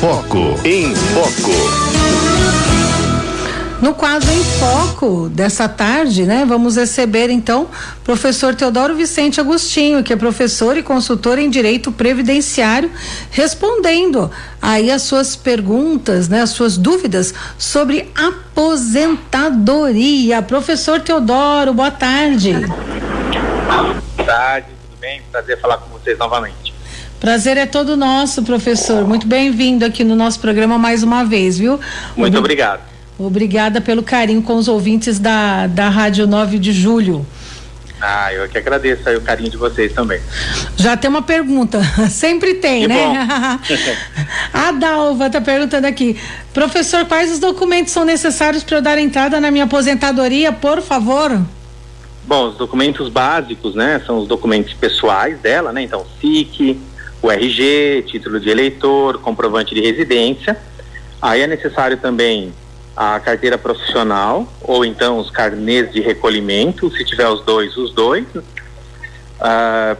Foco. Em Foco. No quadro em foco dessa tarde, né, vamos receber então professor Teodoro Vicente Agostinho, que é professor e consultor em direito previdenciário, respondendo aí as suas perguntas, né, as suas dúvidas sobre aposentadoria. Professor Teodoro, boa tarde. Boa tarde, tudo bem? Prazer falar com vocês novamente. Prazer é todo nosso, professor. Muito bem-vindo aqui no nosso programa mais uma vez, viu? Muito obrigado. Obrigada pelo carinho com os ouvintes da, da Rádio 9 de Julho. Ah, eu que agradeço aí o carinho de vocês também. Já tem uma pergunta, sempre tem, que né? a Dalva está perguntando aqui, professor, quais os documentos são necessários para eu dar entrada na minha aposentadoria, por favor? Bom, os documentos básicos, né, são os documentos pessoais dela, né? Então, SIC, o RG, título de eleitor, comprovante de residência. Aí é necessário também a carteira profissional ou então os carnês de recolhimento, se tiver os dois, os dois. Ah,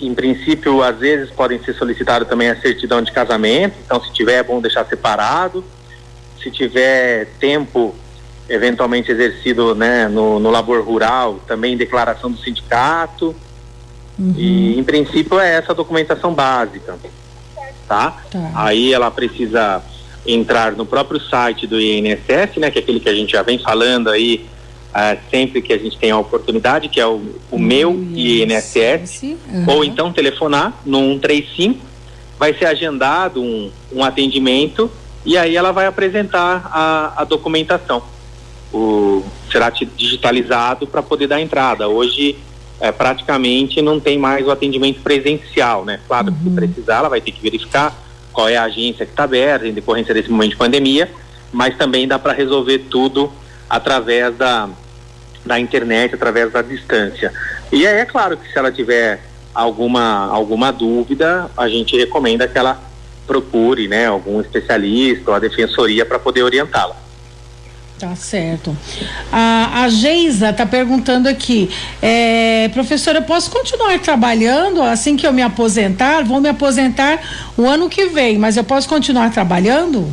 em princípio, às vezes podem ser solicitados também a certidão de casamento, então se tiver é bom deixar separado. Se tiver tempo eventualmente exercido né, no, no labor rural, também declaração do sindicato. Uhum. E em princípio é essa a documentação básica. Tá? tá? Aí ela precisa entrar no próprio site do INSS, né, que é aquele que a gente já vem falando aí uh, sempre que a gente tem a oportunidade, que é o, o meu INSS, uhum. ou então telefonar no 135, vai ser agendado um, um atendimento e aí ela vai apresentar a, a documentação. O, será digitalizado para poder dar entrada. Hoje é, praticamente não tem mais o atendimento presencial, né? Claro, uhum. se precisar, ela vai ter que verificar qual é a agência que está aberta em decorrência desse momento de pandemia, mas também dá para resolver tudo através da, da internet, através da distância. E aí é claro que se ela tiver alguma, alguma dúvida, a gente recomenda que ela procure né, algum especialista ou a defensoria para poder orientá-la. Tá certo. A, a Geisa está perguntando aqui, é, professora, eu posso continuar trabalhando assim que eu me aposentar? Vou me aposentar o ano que vem, mas eu posso continuar trabalhando?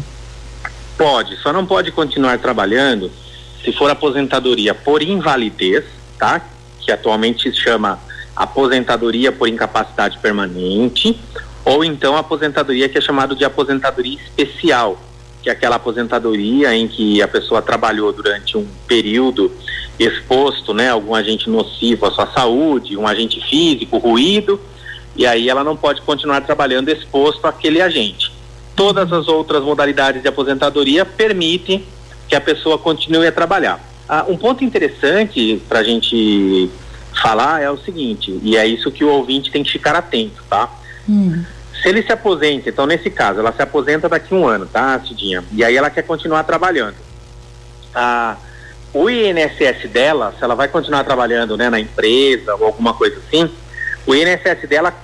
Pode, só não pode continuar trabalhando se for aposentadoria por invalidez, tá? Que atualmente se chama aposentadoria por incapacidade permanente, ou então aposentadoria que é chamado de aposentadoria especial que aquela aposentadoria em que a pessoa trabalhou durante um período exposto, né, algum agente nocivo à sua saúde, um agente físico, ruído, e aí ela não pode continuar trabalhando exposto àquele agente. Todas as outras modalidades de aposentadoria permitem que a pessoa continue a trabalhar. Ah, um ponto interessante para a gente falar é o seguinte, e é isso que o ouvinte tem que ficar atento, tá? Hum. Se ele se aposenta, então nesse caso, ela se aposenta daqui a um ano, tá, Cidinha? E aí ela quer continuar trabalhando. Ah, o INSS dela, se ela vai continuar trabalhando né, na empresa ou alguma coisa assim, o INSS dela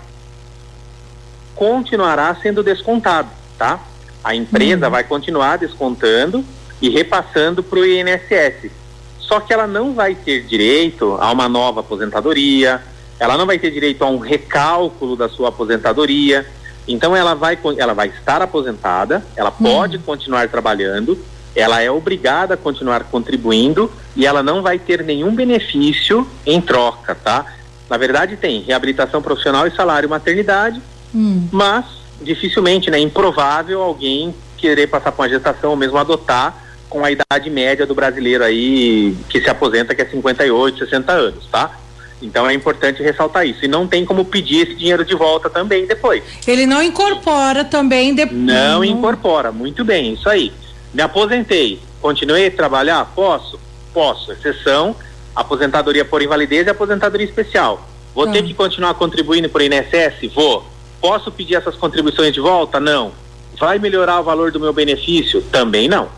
continuará sendo descontado, tá? A empresa uhum. vai continuar descontando e repassando para o INSS. Só que ela não vai ter direito a uma nova aposentadoria, ela não vai ter direito a um recálculo da sua aposentadoria então ela vai, ela vai estar aposentada, ela hum. pode continuar trabalhando, ela é obrigada a continuar contribuindo e ela não vai ter nenhum benefício em troca, tá? Na verdade tem reabilitação profissional e salário maternidade, hum. mas dificilmente, né, improvável alguém querer passar por uma gestação ou mesmo adotar com a idade média do brasileiro aí que se aposenta que é 58, 60 anos, tá? Então é importante ressaltar isso. E não tem como pedir esse dinheiro de volta também depois. Ele não incorpora também depois. Não incorpora, muito bem, isso aí. Me aposentei, continuei a trabalhar? Posso? Posso. Exceção, aposentadoria por invalidez e aposentadoria especial. Vou tá. ter que continuar contribuindo para o INSS? Vou. Posso pedir essas contribuições de volta? Não. Vai melhorar o valor do meu benefício? Também não.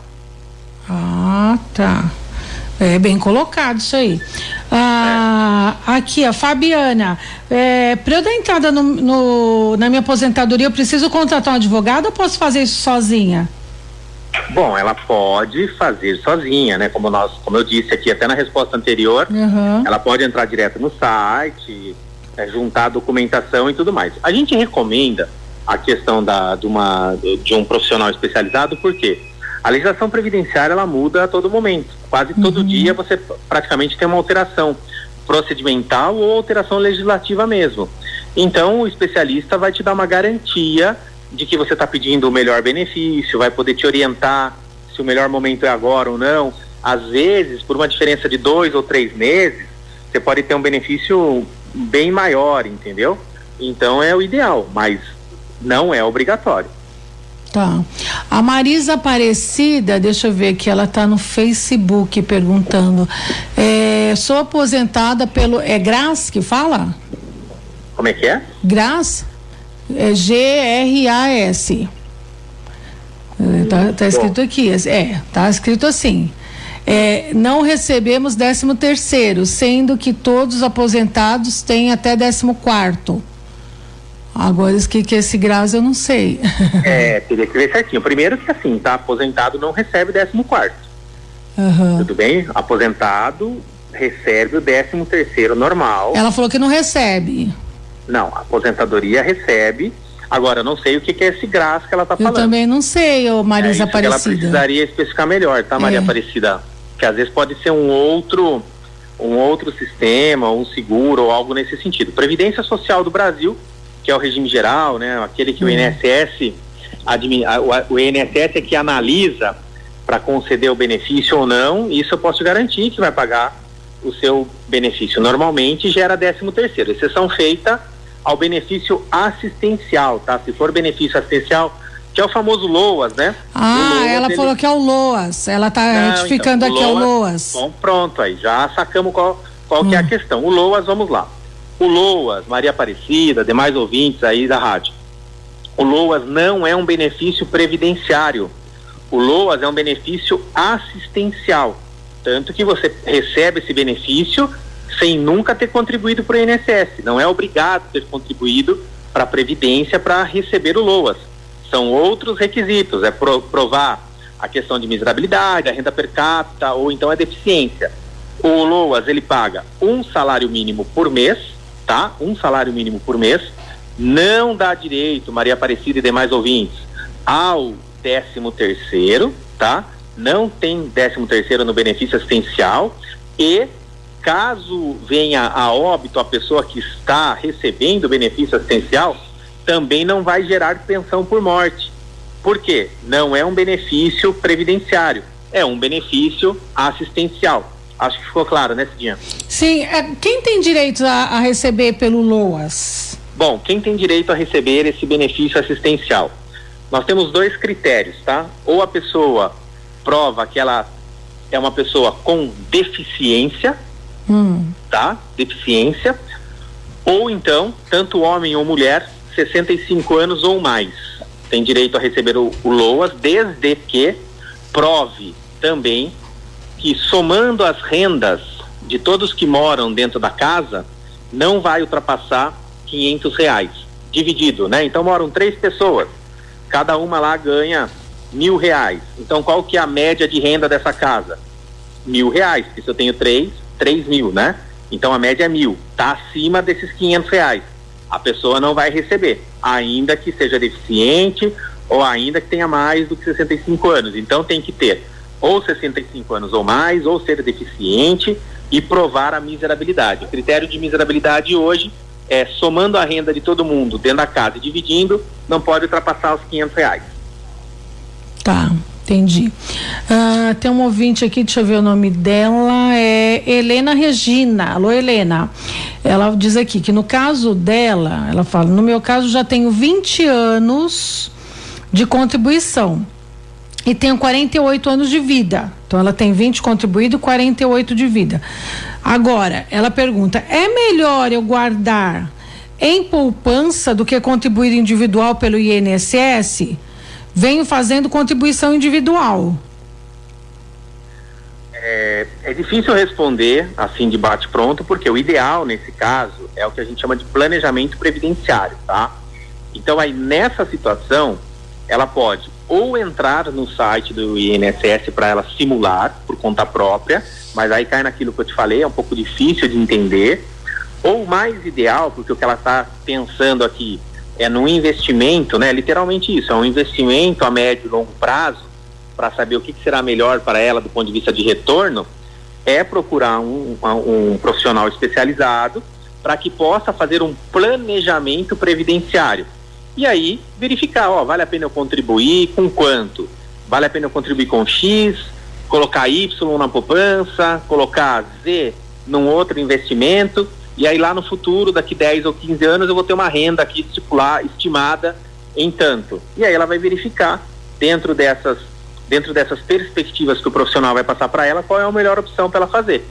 Ah, tá. É bem colocado isso aí. Ah. Aqui, a Fabiana. É, Para eu dar entrada no, no, na minha aposentadoria, eu preciso contratar um advogado ou posso fazer isso sozinha? Bom, ela pode fazer sozinha, né? Como nós, como eu disse aqui até na resposta anterior, uhum. ela pode entrar direto no site, é, juntar a documentação e tudo mais. A gente recomenda a questão da, de, uma, de um profissional especializado, por quê? A legislação previdenciária ela muda a todo momento. Quase todo uhum. dia você praticamente tem uma alteração procedimental ou alteração legislativa mesmo. Então o especialista vai te dar uma garantia de que você está pedindo o melhor benefício, vai poder te orientar se o melhor momento é agora ou não. Às vezes, por uma diferença de dois ou três meses, você pode ter um benefício bem maior, entendeu? Então é o ideal, mas não é obrigatório. Tá. A Marisa Aparecida, deixa eu ver aqui, ela está no Facebook perguntando. É, sou aposentada pelo. É Gras que fala? Como é que é? Gras? É G-R-A-S. É, tá, tá escrito aqui. É, tá escrito assim. É, não recebemos 13 terceiro, sendo que todos os aposentados têm até 14 quarto. Agora, o que, que é esse grau eu não sei. É, teria que ver certinho. Primeiro que assim, tá? Aposentado não recebe 14 quarto. Uhum. Tudo bem? Aposentado recebe o 13 terceiro normal. Ela falou que não recebe. Não, aposentadoria recebe. Agora, não sei o que, que é esse graça que ela está falando. Eu também não sei, ô Marisa é Aparecida. ela precisaria especificar melhor, tá, Maria é. Aparecida? Que às vezes pode ser um outro um outro sistema, um seguro ou algo nesse sentido. Previdência Social do Brasil que é o regime geral, né? Aquele que o uhum. INSS, o, INSS é que analisa para conceder o benefício ou não, isso eu posso garantir que vai pagar o seu benefício. Normalmente gera 13 terceiro, exceção feita ao benefício assistencial, tá? Se for benefício assistencial, que é o famoso LOAS, né? Ah, LOAS, ela ele... falou que é o LOAS, ela está retificando então, aqui LOAS, é o LOAS. Bom, pronto aí, já sacamos qual, qual hum. que é a hum. questão. O LOAS, vamos lá. O LOAS, Maria Aparecida, demais ouvintes aí da rádio. O LOAS não é um benefício previdenciário. O LOAS é um benefício assistencial. Tanto que você recebe esse benefício sem nunca ter contribuído para o INSS. Não é obrigado a ter contribuído para a Previdência para receber o LOAS. São outros requisitos. É provar a questão de miserabilidade, a renda per capita ou então a deficiência. O LOAS ele paga um salário mínimo por mês tá? Um salário mínimo por mês, não dá direito, Maria Aparecida e demais ouvintes, ao décimo terceiro, tá? Não tem décimo terceiro no benefício assistencial e caso venha a óbito a pessoa que está recebendo benefício assistencial, também não vai gerar pensão por morte. Por quê? Não é um benefício previdenciário, é um benefício assistencial. Acho que ficou claro, né, Cidinha? Sim. É, quem tem direito a, a receber pelo LOAS? Bom, quem tem direito a receber esse benefício assistencial? Nós temos dois critérios, tá? Ou a pessoa prova que ela é uma pessoa com deficiência, hum. tá? Deficiência. Ou então, tanto homem ou mulher, 65 anos ou mais, tem direito a receber o, o LOAS, desde que prove também que somando as rendas de todos que moram dentro da casa, não vai ultrapassar 500 reais, dividido, né? Então moram três pessoas, cada uma lá ganha mil reais. Então qual que é a média de renda dessa casa? Mil reais, porque se eu tenho três, três mil, né? Então a média é mil, tá acima desses 500 reais. A pessoa não vai receber, ainda que seja deficiente ou ainda que tenha mais do que 65 anos. Então tem que ter ou 65 anos ou mais, ou ser deficiente e provar a miserabilidade. O critério de miserabilidade hoje é somando a renda de todo mundo dentro da casa e dividindo, não pode ultrapassar os 500 reais. Tá, entendi. Uh, tem um ouvinte aqui, deixa eu ver o nome dela, é Helena Regina. Alô, Helena. Ela diz aqui que no caso dela, ela fala, no meu caso já tenho 20 anos de contribuição e tenho 48 anos de vida. Então ela tem 20 contribuído, 48 de vida. Agora, ela pergunta: é melhor eu guardar em poupança do que contribuir individual pelo INSS? Venho fazendo contribuição individual. É, é difícil responder assim de bate pronto, porque o ideal nesse caso é o que a gente chama de planejamento previdenciário, tá? Então aí nessa situação, ela pode ou entrar no site do INSS para ela simular por conta própria, mas aí cai naquilo que eu te falei, é um pouco difícil de entender. Ou mais ideal, porque o que ela está pensando aqui, é num investimento, né? Literalmente isso, é um investimento a médio e longo prazo para saber o que, que, será melhor para ela do ponto de vista de retorno, é procurar um, um profissional especializado para que possa fazer um planejamento previdenciário. E aí verificar, ó, vale a pena eu contribuir com quanto? Vale a pena eu contribuir com X, colocar Y na poupança, colocar Z num outro investimento, e aí lá no futuro, daqui 10 ou 15 anos, eu vou ter uma renda aqui estipular, estimada em tanto. E aí ela vai verificar dentro dessas dentro dessas perspectivas que o profissional vai passar para ela, qual é a melhor opção para ela fazer,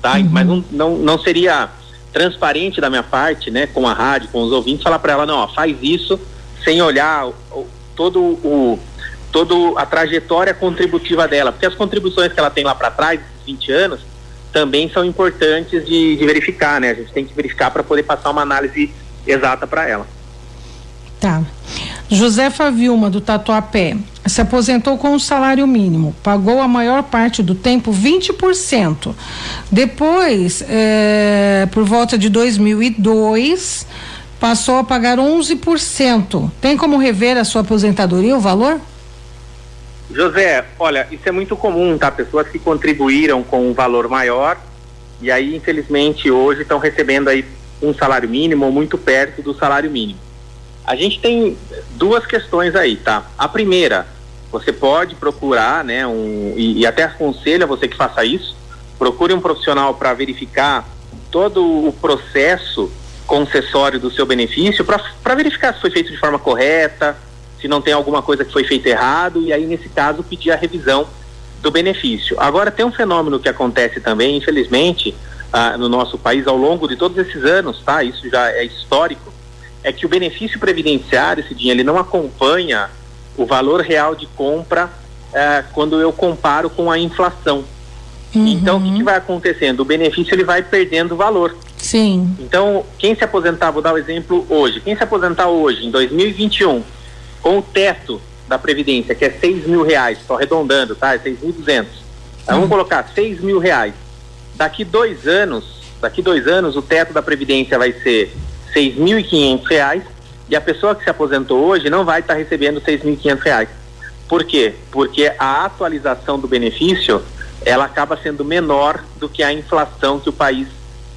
tá? Uhum. Mas não, não, não seria transparente da minha parte, né, com a rádio, com os ouvintes, falar para ela, não, ó, faz isso sem olhar o, o, todo o toda a trajetória contributiva dela, porque as contribuições que ela tem lá para trás, 20 anos, também são importantes de, de verificar, né? A gente tem que verificar para poder passar uma análise exata para ela. Tá. Josefa Vilma, do Tatuapé, se aposentou com um salário mínimo, pagou a maior parte do tempo 20%. Depois, é, por volta de 2002, passou a pagar 11%. Tem como rever a sua aposentadoria, o valor? José, olha, isso é muito comum, tá? Pessoas que contribuíram com um valor maior e aí, infelizmente, hoje estão recebendo aí um salário mínimo ou muito perto do salário mínimo. A gente tem duas questões aí, tá? A primeira, você pode procurar, né, um, e, e até aconselho a você que faça isso, procure um profissional para verificar todo o processo concessório do seu benefício, para verificar se foi feito de forma correta, se não tem alguma coisa que foi feita errado, e aí, nesse caso, pedir a revisão do benefício. Agora, tem um fenômeno que acontece também, infelizmente, ah, no nosso país ao longo de todos esses anos, tá? Isso já é histórico, é que o benefício previdenciário, esse dinheiro, ele não acompanha o valor real de compra ah, quando eu comparo com a inflação. Uhum. Então, o que, que vai acontecendo? O benefício ele vai perdendo valor. Sim. Então, quem se aposentar, vou dar o um exemplo hoje, quem se aposentar hoje, em 2021, com o teto da Previdência, que é seis mil reais, só arredondando, tá? É seis mil duzentos. Uhum. Vamos colocar seis mil reais. Daqui dois anos, daqui dois anos, o teto da Previdência vai ser seis mil e quinhentos reais e a pessoa que se aposentou hoje não vai estar tá recebendo seis mil e quinhentos reais. Por quê? Porque a atualização do benefício, ela acaba sendo menor do que a inflação que o país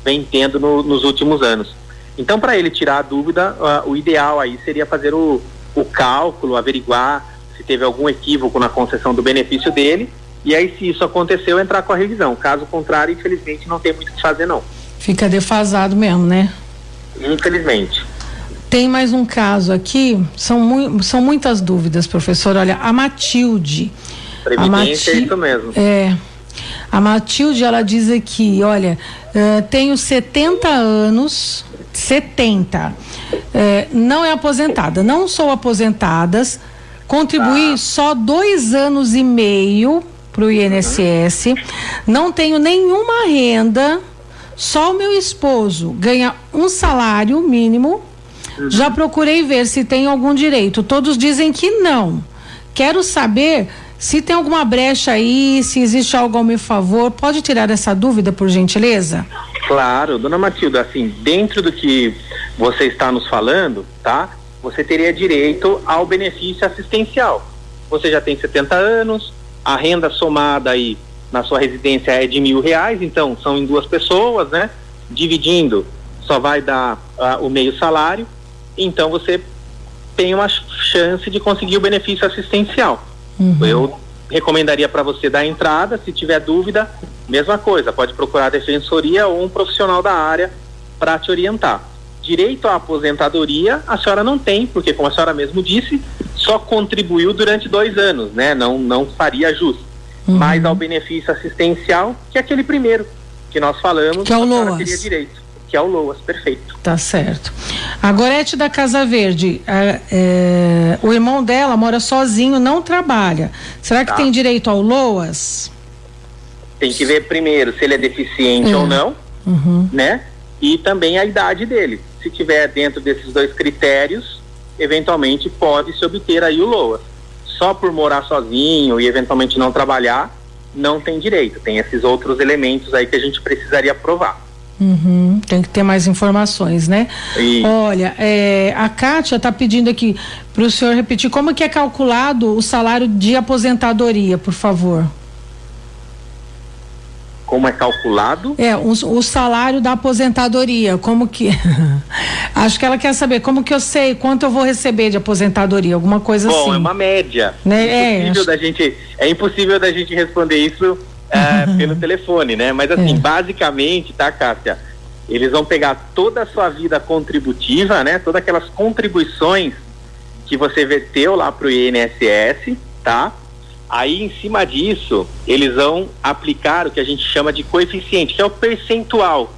vem tendo no, nos últimos anos. Então, para ele tirar a dúvida, uh, o ideal aí seria fazer o, o cálculo, averiguar se teve algum equívoco na concessão do benefício dele, e aí, se isso aconteceu, entrar com a revisão. Caso contrário, infelizmente, não tem muito o que fazer, não. Fica defasado mesmo, né? Infelizmente. Tem mais um caso aqui, são, mu são muitas dúvidas, professor. Olha, a Matilde. Previdência a Mati é isso mesmo. É. A Matilde, ela diz aqui, olha, uh, tenho 70 anos, 70. É, não é aposentada, não sou aposentadas, contribuí ah. só dois anos e meio para o INSS, uhum. não tenho nenhuma renda, só o meu esposo ganha um salário mínimo. Já procurei ver se tem algum direito. Todos dizem que não. Quero saber se tem alguma brecha aí, se existe algo ao meu favor. Pode tirar essa dúvida, por gentileza? Claro, dona Matilda, assim, dentro do que você está nos falando, tá? Você teria direito ao benefício assistencial. Você já tem 70 anos, a renda somada aí na sua residência é de mil reais, então são em duas pessoas, né? Dividindo, só vai dar uh, o meio salário, então você tem uma chance de conseguir o benefício assistencial. Uhum. Eu recomendaria para você dar entrada, se tiver dúvida, mesma coisa, pode procurar a defensoria ou um profissional da área para te orientar. Direito à aposentadoria a senhora não tem, porque como a senhora mesmo disse, só contribuiu durante dois anos, né? Não, não faria jus. Uhum. Mas ao benefício assistencial, que é aquele primeiro que nós falamos, que é o a teria direito que é o Loas, perfeito. Tá certo. A Gorete da Casa Verde, é, é, o irmão dela mora sozinho, não trabalha. Será que tá. tem direito ao Loas? Tem que ver primeiro se ele é deficiente é. ou não, uhum. né? E também a idade dele. Se tiver dentro desses dois critérios, eventualmente pode se obter aí o Loas. Só por morar sozinho e eventualmente não trabalhar, não tem direito. Tem esses outros elementos aí que a gente precisaria provar. Uhum, tem que ter mais informações, né? E... Olha, é, a Kátia está pedindo aqui para o senhor repetir como que é calculado o salário de aposentadoria, por favor. Como é calculado? É, o, o salário da aposentadoria, como que. Acho que ela quer saber como que eu sei quanto eu vou receber de aposentadoria, alguma coisa Bom, assim. Bom, é uma média. Né? É, impossível é, da gente, é impossível da gente responder isso é, pelo telefone, né? Mas assim, é. basicamente, tá, Cássia? Eles vão pegar toda a sua vida contributiva, né? Todas aquelas contribuições que você verteu lá para o INSS, tá? Aí, em cima disso, eles vão aplicar o que a gente chama de coeficiente, que é o percentual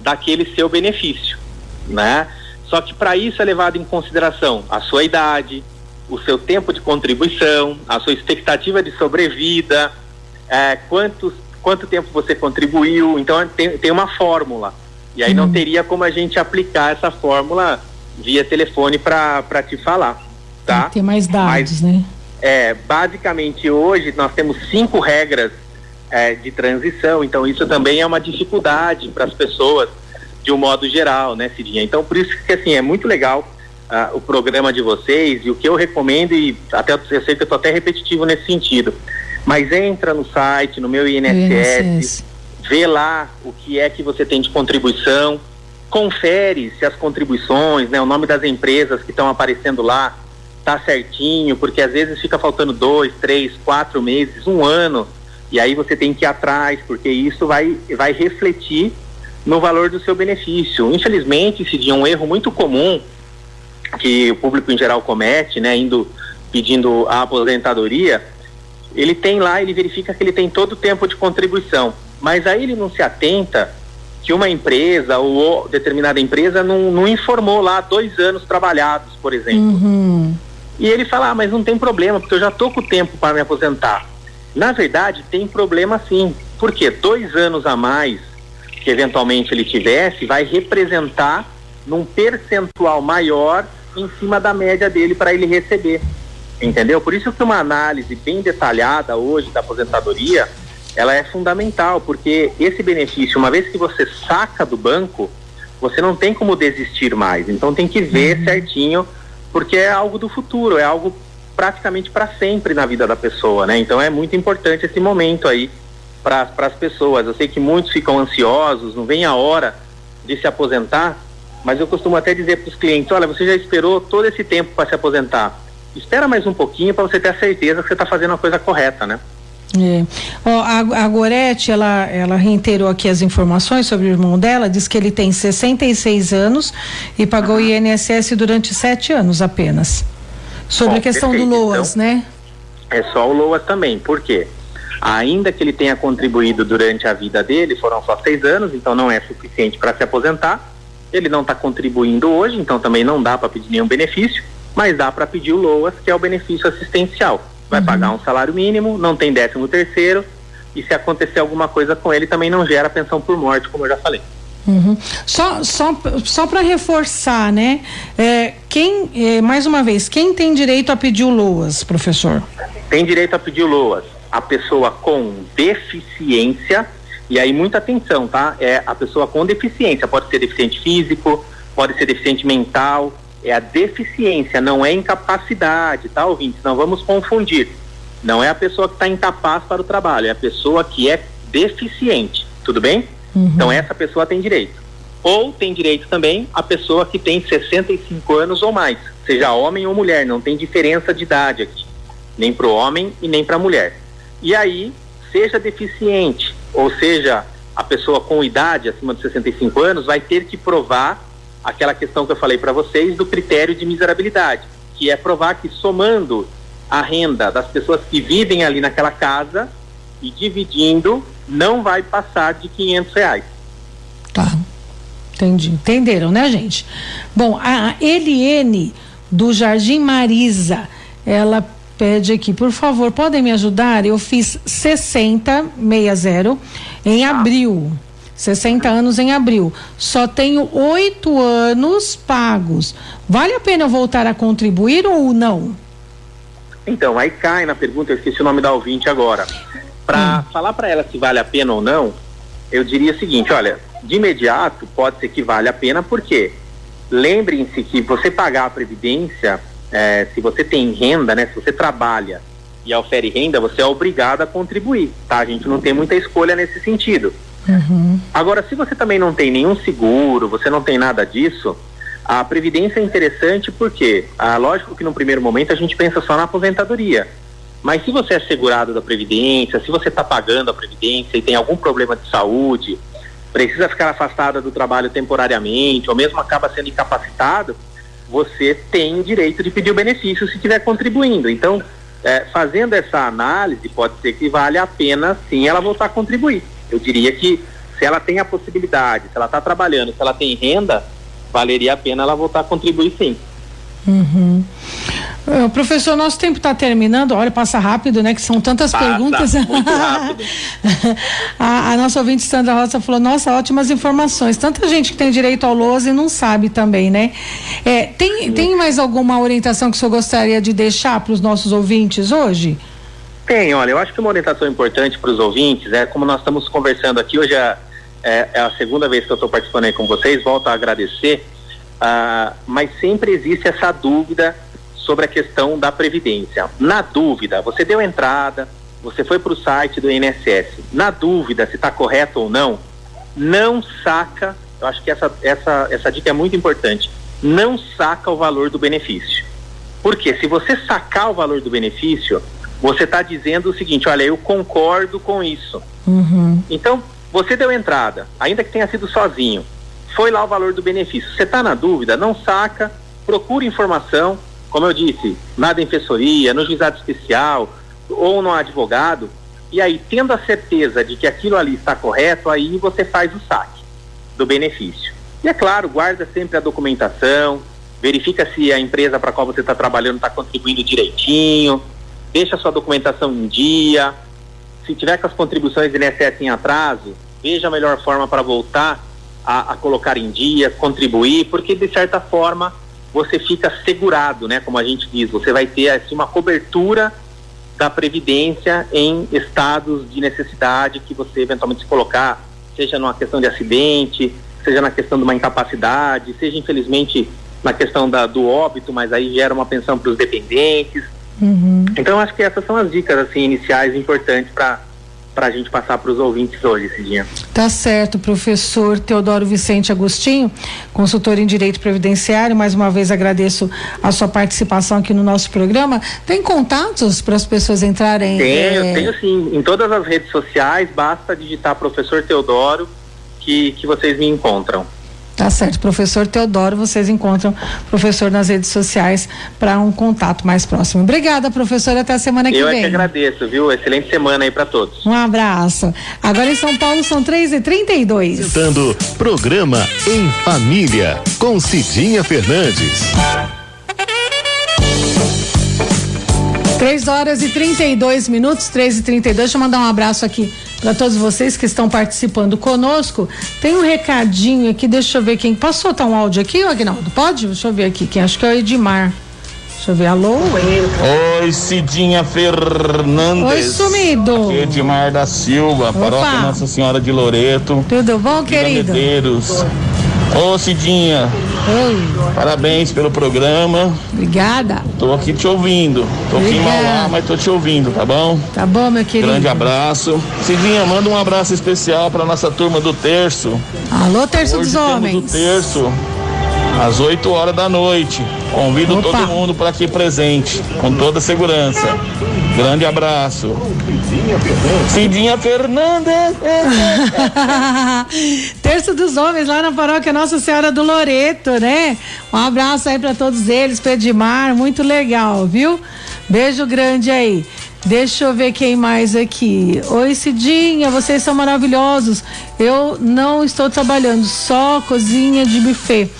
daquele seu benefício, né? Só que para isso é levado em consideração a sua idade, o seu tempo de contribuição, a sua expectativa de sobrevida, é, quantos, quanto tempo você contribuiu. Então, tem, tem uma fórmula. E aí hum. não teria como a gente aplicar essa fórmula via telefone para te falar, tá? Tem mais dados, Mas, né? É, basicamente hoje nós temos cinco regras é, de transição, então isso também é uma dificuldade para as pessoas de um modo geral, né, Cidinha? Então por isso que assim é muito legal uh, o programa de vocês e o que eu recomendo e até eu sei que eu estou até repetitivo nesse sentido, mas entra no site, no meu INSS, INSS, vê lá o que é que você tem de contribuição, confere se as contribuições, né, o nome das empresas que estão aparecendo lá tá certinho, porque às vezes fica faltando dois, três, quatro meses, um ano, e aí você tem que ir atrás, porque isso vai, vai refletir no valor do seu benefício. Infelizmente, esse dia é um erro muito comum que o público em geral comete, né, indo pedindo a aposentadoria, ele tem lá, ele verifica que ele tem todo o tempo de contribuição, mas aí ele não se atenta que uma empresa ou determinada empresa não, não informou lá dois anos trabalhados, por exemplo. Uhum. E ele fala, ah, mas não tem problema, porque eu já tô com o tempo para me aposentar. Na verdade, tem problema sim. Porque dois anos a mais que eventualmente ele tivesse vai representar num percentual maior em cima da média dele para ele receber. Entendeu? Por isso que uma análise bem detalhada hoje da aposentadoria, ela é fundamental, porque esse benefício, uma vez que você saca do banco, você não tem como desistir mais. Então tem que ver uhum. certinho porque é algo do futuro, é algo praticamente para sempre na vida da pessoa, né? Então é muito importante esse momento aí para as pessoas. Eu sei que muitos ficam ansiosos, não vem a hora de se aposentar, mas eu costumo até dizer para os clientes: olha, você já esperou todo esse tempo para se aposentar. Espera mais um pouquinho para você ter a certeza que você está fazendo a coisa correta, né? É. Ó, a, a Gorete, ela, ela reiterou aqui as informações sobre o irmão dela, diz que ele tem 66 anos e pagou o INSS durante sete anos apenas. Sobre Bom, a questão perfeito. do LOAS, então, né? É só o LOAS também, por quê? Ainda que ele tenha contribuído durante a vida dele, foram só seis anos, então não é suficiente para se aposentar. Ele não está contribuindo hoje, então também não dá para pedir nenhum benefício, mas dá para pedir o LOAS, que é o benefício assistencial vai uhum. pagar um salário mínimo, não tem décimo terceiro, e se acontecer alguma coisa com ele, também não gera pensão por morte, como eu já falei. Uhum. Só, só, só para reforçar, né? É, quem, é, mais uma vez, quem tem direito a pedir o LOAS, professor? Tem direito a pedir o LOAS a pessoa com deficiência, e aí muita atenção, tá? É a pessoa com deficiência, pode ser deficiente físico, pode ser deficiente mental, é a deficiência, não é incapacidade, tá, ouvintes? Não vamos confundir. Não é a pessoa que está incapaz para o trabalho, é a pessoa que é deficiente, tudo bem? Uhum. Então essa pessoa tem direito. Ou tem direito também a pessoa que tem 65 anos ou mais, seja homem ou mulher, não tem diferença de idade aqui, nem para o homem e nem para a mulher. E aí, seja deficiente, ou seja, a pessoa com idade acima de 65 anos vai ter que provar aquela questão que eu falei para vocês do critério de miserabilidade, que é provar que somando a renda das pessoas que vivem ali naquela casa e dividindo, não vai passar de 500 reais. Tá. Entendi. Entenderam, né, gente? Bom, a Eliene do Jardim Marisa, ela pede aqui, por favor, podem me ajudar? Eu fiz 60, 60 em tá. abril. 60 anos em abril. Só tenho oito anos pagos. Vale a pena voltar a contribuir ou não? Então, aí cai na pergunta, eu esqueci o nome da ouvinte agora. Para hum. falar para ela se vale a pena ou não, eu diria o seguinte, olha, de imediato pode ser que vale a pena, porque lembrem-se que você pagar a previdência, é, se você tem renda, né, se você trabalha e ofere renda, você é obrigado a contribuir, tá? A gente não tem muita escolha nesse sentido. Uhum. Agora, se você também não tem nenhum seguro, você não tem nada disso, a previdência é interessante porque, ah, lógico que no primeiro momento a gente pensa só na aposentadoria. Mas se você é segurado da previdência, se você está pagando a previdência e tem algum problema de saúde, precisa ficar afastada do trabalho temporariamente, ou mesmo acaba sendo incapacitado, você tem direito de pedir o benefício se estiver contribuindo. Então, é, fazendo essa análise, pode ser que vale a pena sim ela voltar a contribuir. Eu diria que se ela tem a possibilidade, se ela está trabalhando, se ela tem renda, valeria a pena ela voltar a contribuir sim. Uhum. Uh, professor, nosso tempo está terminando. Olha, passa rápido, né? Que são tantas passa, perguntas. Muito rápido. a, a, nossa ouvinte Sandra Rosa falou: Nossa, ótimas informações. Tanta gente que tem direito ao LOAS e não sabe também, né? É, tem, tem mais alguma orientação que o senhor gostaria de deixar para os nossos ouvintes hoje? Tem, olha, eu acho que uma orientação importante para os ouvintes é como nós estamos conversando aqui hoje, é, é, é a segunda vez que eu estou participando aí com vocês, volto a agradecer, uh, mas sempre existe essa dúvida sobre a questão da Previdência. Na dúvida, você deu entrada, você foi para o site do INSS, na dúvida se está correto ou não, não saca, eu acho que essa, essa, essa dica é muito importante, não saca o valor do benefício. Porque se você sacar o valor do benefício, você está dizendo o seguinte, olha, eu concordo com isso. Uhum. Então, você deu entrada, ainda que tenha sido sozinho, foi lá o valor do benefício. Você está na dúvida, não saca, procure informação, como eu disse, na defensoria, no juizado especial ou no advogado, e aí, tendo a certeza de que aquilo ali está correto, aí você faz o saque do benefício. E é claro, guarda sempre a documentação, verifica se a empresa para qual você está trabalhando está contribuindo direitinho, deixa sua documentação em dia. Se tiver com as contribuições do INSS em atraso, veja a melhor forma para voltar a, a, colocar em dia, contribuir, porque de certa forma você fica segurado, né? Como a gente diz, você vai ter assim, uma cobertura da previdência em estados de necessidade que você eventualmente se colocar, seja numa questão de acidente, seja na questão de uma incapacidade, seja infelizmente na questão da, do óbito, mas aí gera uma pensão para os dependentes. Uhum. Então acho que essas são as dicas assim iniciais importantes para para a gente passar para os ouvintes hoje, Cidinha. Tá certo, professor Teodoro Vicente Agostinho, consultor em Direito Previdenciário. Mais uma vez agradeço a sua participação aqui no nosso programa. Tem contatos para as pessoas entrarem? Tenho, é... tenho sim. Em todas as redes sociais, basta digitar professor Teodoro que, que vocês me encontram. Tá certo, professor Teodoro, vocês encontram professor nas redes sociais para um contato mais próximo. Obrigada, professor, até a semana que Eu vem. Eu é que agradeço, viu? Excelente semana aí para todos. Um abraço. Agora em São Paulo são três e trinta e dois. Citando programa Em Família, com Cidinha Fernandes. 3 horas e 32 minutos, 3 e 32 Deixa eu mandar um abraço aqui para todos vocês que estão participando conosco. Tem um recadinho aqui, deixa eu ver quem. Posso soltar um áudio aqui, Agnaldo? Pode? Deixa eu ver aqui. Quem acho que é o Edmar. Deixa eu ver. Alô? Oi, Cidinha Fernandes. Oi, sumido. Aqui é Edmar da Silva, Opa. paróquia Nossa Senhora de Loreto. Tudo bom, querido? Medeiros. Ô Cidinha, Oi. parabéns pelo programa. Obrigada. Tô aqui te ouvindo. Tô Obrigada. aqui em Mauá, mas tô te ouvindo, tá bom? Tá bom, meu querido. Grande abraço. Cidinha, manda um abraço especial pra nossa turma do terço. Alô, terço Hoje dos homens. do terço às 8 horas da noite. Convido Opa. todo mundo para aqui presente, com toda segurança. Grande abraço. Cidinha Fernandes. Terço dos Homens, lá na paróquia Nossa Senhora do Loreto, né? Um abraço aí para todos eles, Pedimar, muito legal, viu? Beijo grande aí. Deixa eu ver quem mais aqui. Oi, Cidinha, vocês são maravilhosos. Eu não estou trabalhando, só cozinha de buffet.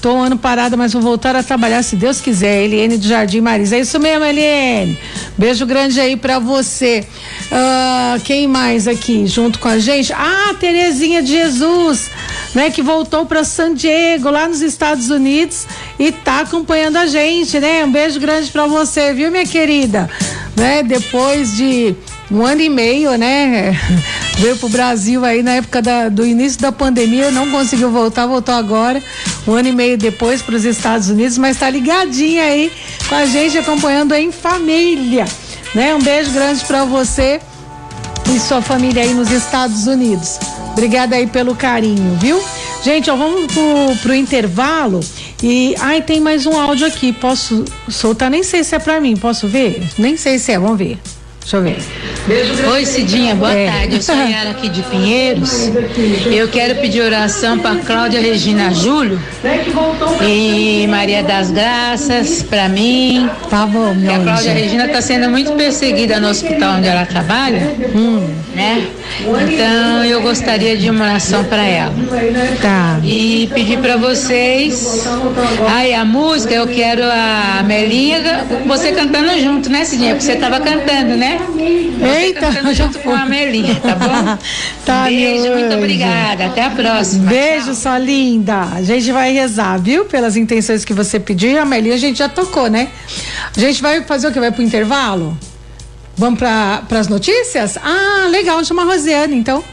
Tô um ano parada, mas vou voltar a trabalhar se Deus quiser. Eliane do Jardim Marisa. É isso mesmo, Eliane. Beijo grande aí para você. Uh, quem mais aqui junto com a gente? Ah, Terezinha de Jesus, né? Que voltou para San Diego, lá nos Estados Unidos e tá acompanhando a gente, né? Um beijo grande para você, viu, minha querida? Né? Depois de um ano e meio, né? veio pro Brasil aí na época da, do início da pandemia, não conseguiu voltar, voltou agora, um ano e meio depois para os Estados Unidos, mas está ligadinha aí com a gente, acompanhando em família. Né? Um beijo grande para você e sua família aí nos Estados Unidos. Obrigada aí pelo carinho, viu? Gente, ó, vamos pro, pro intervalo e ai tem mais um áudio aqui. Posso soltar? Nem sei se é para mim. Posso ver? Nem sei se é. Vamos ver. Deixa eu ver. Oi, Cidinha, boa é. tarde. Eu sou Yara aqui de Pinheiros. Eu quero pedir oração para Cláudia Regina Júlio e Maria das Graças, para mim. Tá bom, meu A Cláudia Regina está sendo muito perseguida no hospital onde ela trabalha, hum. né? Então eu gostaria de uma oração para ela. Tá. E pedir para vocês. Ai, a música eu quero a Melinha, você cantando junto, né, Cidinha? Porque você estava cantando, né? Eita, junto com a Melinha, tá bom? tá, Beijo, muito obrigada. Até a próxima. Beijo, Tchau. sua linda. A gente vai rezar, viu? Pelas intenções que você pediu. E a Melinha a gente já tocou, né? A gente vai fazer o que? Vai pro intervalo? Vamos para as notícias? Ah, legal, chama a Rosiane, então.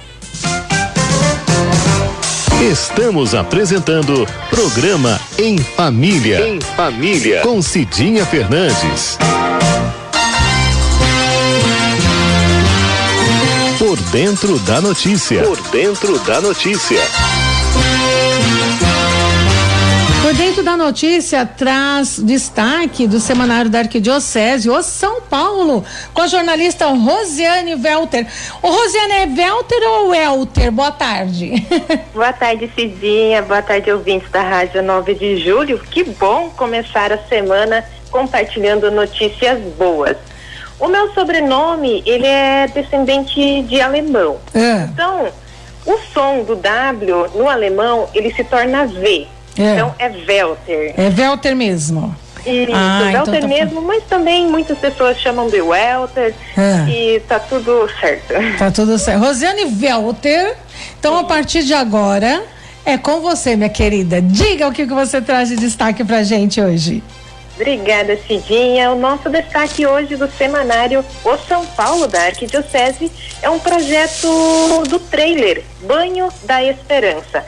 Estamos apresentando programa Em Família. Em Família. Com Cidinha Fernandes. Dentro da notícia. Por dentro da notícia. Por dentro da notícia traz destaque do semanário da Arquidiocese, o São Paulo, com a jornalista Rosiane Welter. O Rosiane é Welter ou Welter? Boa tarde. Boa tarde, Cidinha. Boa tarde, ouvintes da Rádio 9 de Julho. Que bom começar a semana compartilhando notícias boas. O meu sobrenome, ele é descendente de alemão. É. Então, o som do W no alemão, ele se torna V. É. Então, é Welter. É Welter mesmo. Isso, ah, Welter então tá... mesmo, mas também muitas pessoas chamam de Welter é. e tá tudo certo. Tá tudo certo. Rosiane Welter, então a partir de agora é com você, minha querida. Diga o que, que você traz de destaque pra gente hoje. Obrigada, Cidinha. O nosso destaque hoje do semanário O São Paulo da Arquidiocese é um projeto do trailer Banho da Esperança.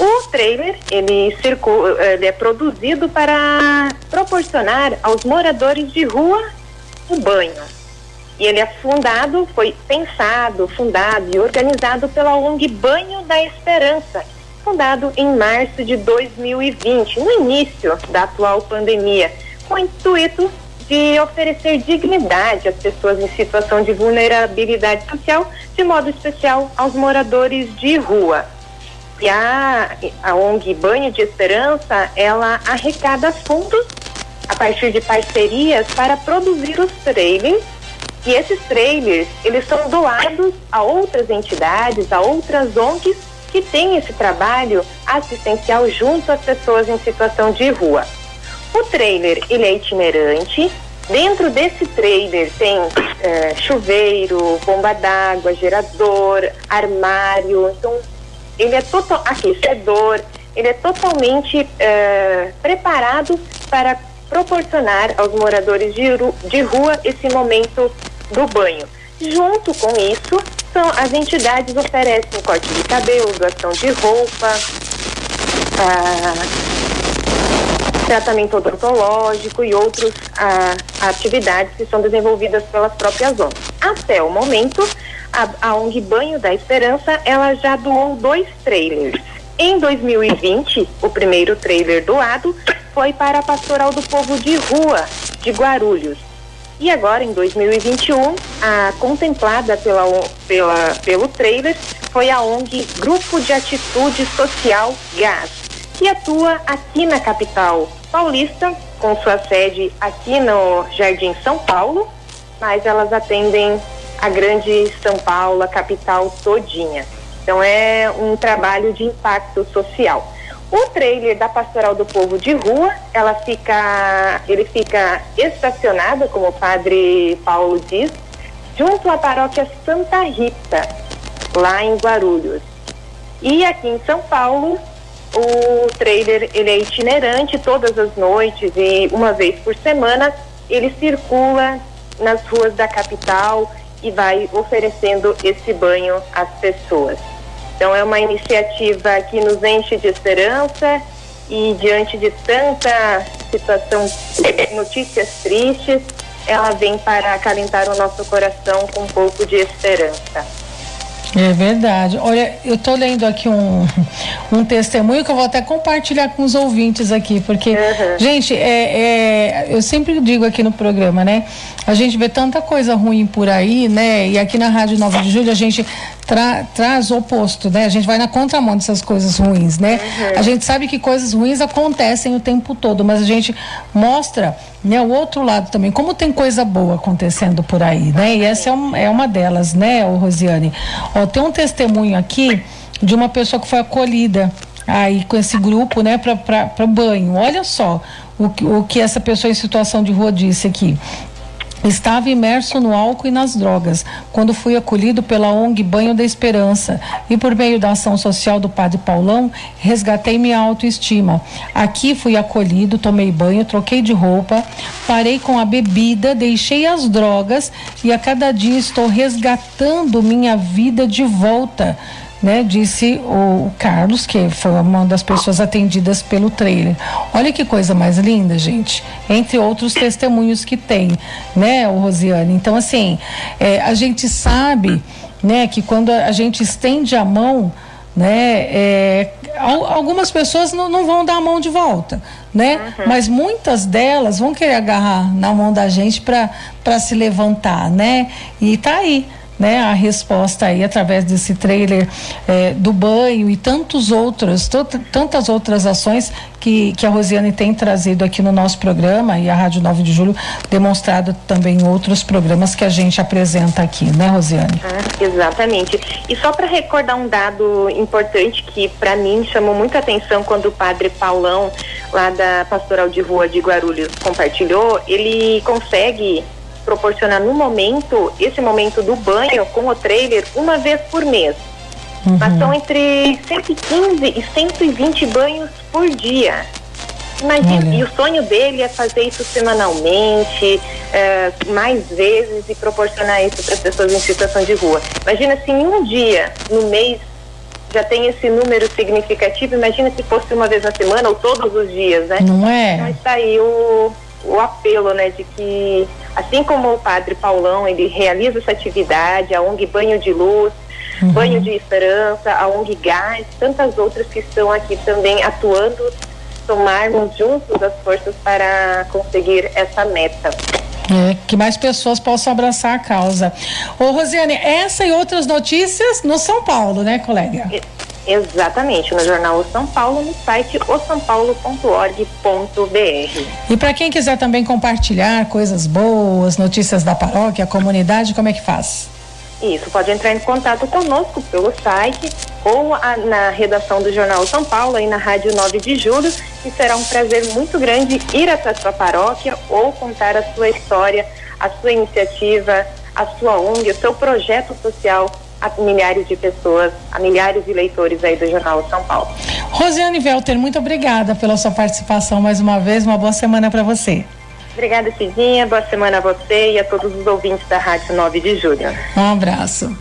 O trailer ele, ele é produzido para proporcionar aos moradores de rua um banho. E ele é fundado, foi pensado, fundado e organizado pela ONG Banho da Esperança, fundado em março de 2020, no início da atual pandemia, com o intuito de oferecer dignidade às pessoas em situação de vulnerabilidade social, de modo especial aos moradores de rua. E a, a ONG Banho de Esperança, ela arrecada fundos a partir de parcerias para produzir os trailers e esses trailers, eles são doados a outras entidades, a outras ONGs que tem esse trabalho assistencial junto às pessoas em situação de rua. O trailer ele é itinerante. Dentro desse trailer tem é, chuveiro, bomba d'água, gerador, armário. Então ele é total aquecedor. Ele é totalmente é, preparado para proporcionar aos moradores de, de rua esse momento do banho. Junto com isso, as entidades oferecem corte de cabelo, doação de roupa, ah, tratamento odontológico e outras ah, atividades que são desenvolvidas pelas próprias ONGs. Até o momento, a, a ONG Banho da Esperança, ela já doou dois trailers. Em 2020, o primeiro trailer doado foi para a Pastoral do Povo de Rua, de Guarulhos. E agora, em 2021, a contemplada pela, pela, pelo trailer foi a ONG Grupo de Atitude Social GAS, que atua aqui na capital paulista, com sua sede aqui no Jardim São Paulo, mas elas atendem a grande São Paulo, a capital todinha. Então é um trabalho de impacto social. O trailer da Pastoral do Povo de Rua, ela fica, ele fica estacionado, como o padre Paulo diz, junto à paróquia Santa Rita, lá em Guarulhos. E aqui em São Paulo, o trailer ele é itinerante todas as noites e uma vez por semana ele circula nas ruas da capital e vai oferecendo esse banho às pessoas. Então é uma iniciativa que nos enche de esperança e diante de tanta situação, notícias tristes, ela vem para acalentar o nosso coração com um pouco de esperança. É verdade. Olha, eu estou lendo aqui um, um testemunho que eu vou até compartilhar com os ouvintes aqui, porque, uhum. gente, é, é, eu sempre digo aqui no programa, né? A gente vê tanta coisa ruim por aí, né? E aqui na Rádio 9 de Julho a gente tra traz o oposto, né? A gente vai na contramão dessas coisas ruins, né? Uhum. A gente sabe que coisas ruins acontecem o tempo todo, mas a gente mostra né, o outro lado também, como tem coisa boa acontecendo por aí, né? E essa é, um, é uma delas, né, Rosiane? Ó, tem um testemunho aqui de uma pessoa que foi acolhida aí com esse grupo, né, para banho. Olha só o, o que essa pessoa em situação de rua disse aqui. Estava imerso no álcool e nas drogas, quando fui acolhido pela ONG Banho da Esperança e, por meio da ação social do Padre Paulão, resgatei minha autoestima. Aqui fui acolhido, tomei banho, troquei de roupa, parei com a bebida, deixei as drogas e a cada dia estou resgatando minha vida de volta né? Disse o Carlos, que foi uma das pessoas atendidas pelo trailer. Olha que coisa mais linda, gente. Entre outros testemunhos que tem, né, o Rosiane. Então, assim, é, a gente sabe, né, que quando a gente estende a mão, né, é, algumas pessoas não, não, vão dar a mão de volta, né? Uhum. Mas muitas delas vão querer agarrar na mão da gente para se levantar, né? E tá aí né, a resposta aí através desse trailer é, do banho e tantos outros, tantas outras ações que, que a Rosiane tem trazido aqui no nosso programa e a Rádio 9 de Julho demonstrado também em outros programas que a gente apresenta aqui, né, Rosiane? Ah, exatamente. E só para recordar um dado importante que para mim chamou muita atenção quando o padre Paulão, lá da Pastoral de Rua de Guarulhos, compartilhou, ele consegue proporcionar no momento, esse momento do banho com o trailer uma vez por mês. Uhum. Mas são entre 115 e 120 banhos por dia. Imagina, e o sonho dele é fazer isso semanalmente, é, mais vezes e proporcionar isso para as pessoas em situação de rua. Imagina se em um dia, no mês, já tem esse número significativo, imagina se fosse uma vez na semana ou todos os dias, né? Não é? Então está aí o, o apelo, né, de que assim como o Padre Paulão ele realiza essa atividade, a ONG Banho de Luz, uhum. Banho de Esperança, a ONG Gás, tantas outras que estão aqui também atuando, tomarmos juntos as forças para conseguir essa meta. É, que mais pessoas possam abraçar a causa. Ô Rosiane, essa e outras notícias no São Paulo, né, colega? Exatamente, no jornal o São Paulo, no site osampaulo.org.br. E para quem quiser também compartilhar coisas boas, notícias da paróquia, comunidade, como é que faz? Isso, pode entrar em contato conosco pelo site ou a, na redação do Jornal São Paulo, aí na Rádio 9 de Julho, e será um prazer muito grande ir até a sua paróquia ou contar a sua história, a sua iniciativa, a sua ONG, o seu projeto social a milhares de pessoas, a milhares de leitores aí do Jornal São Paulo. Rosiane Velter, muito obrigada pela sua participação mais uma vez. Uma boa semana para você. Obrigada, Cidinha. Boa semana a você e a todos os ouvintes da Rádio 9 de Julho. Um abraço.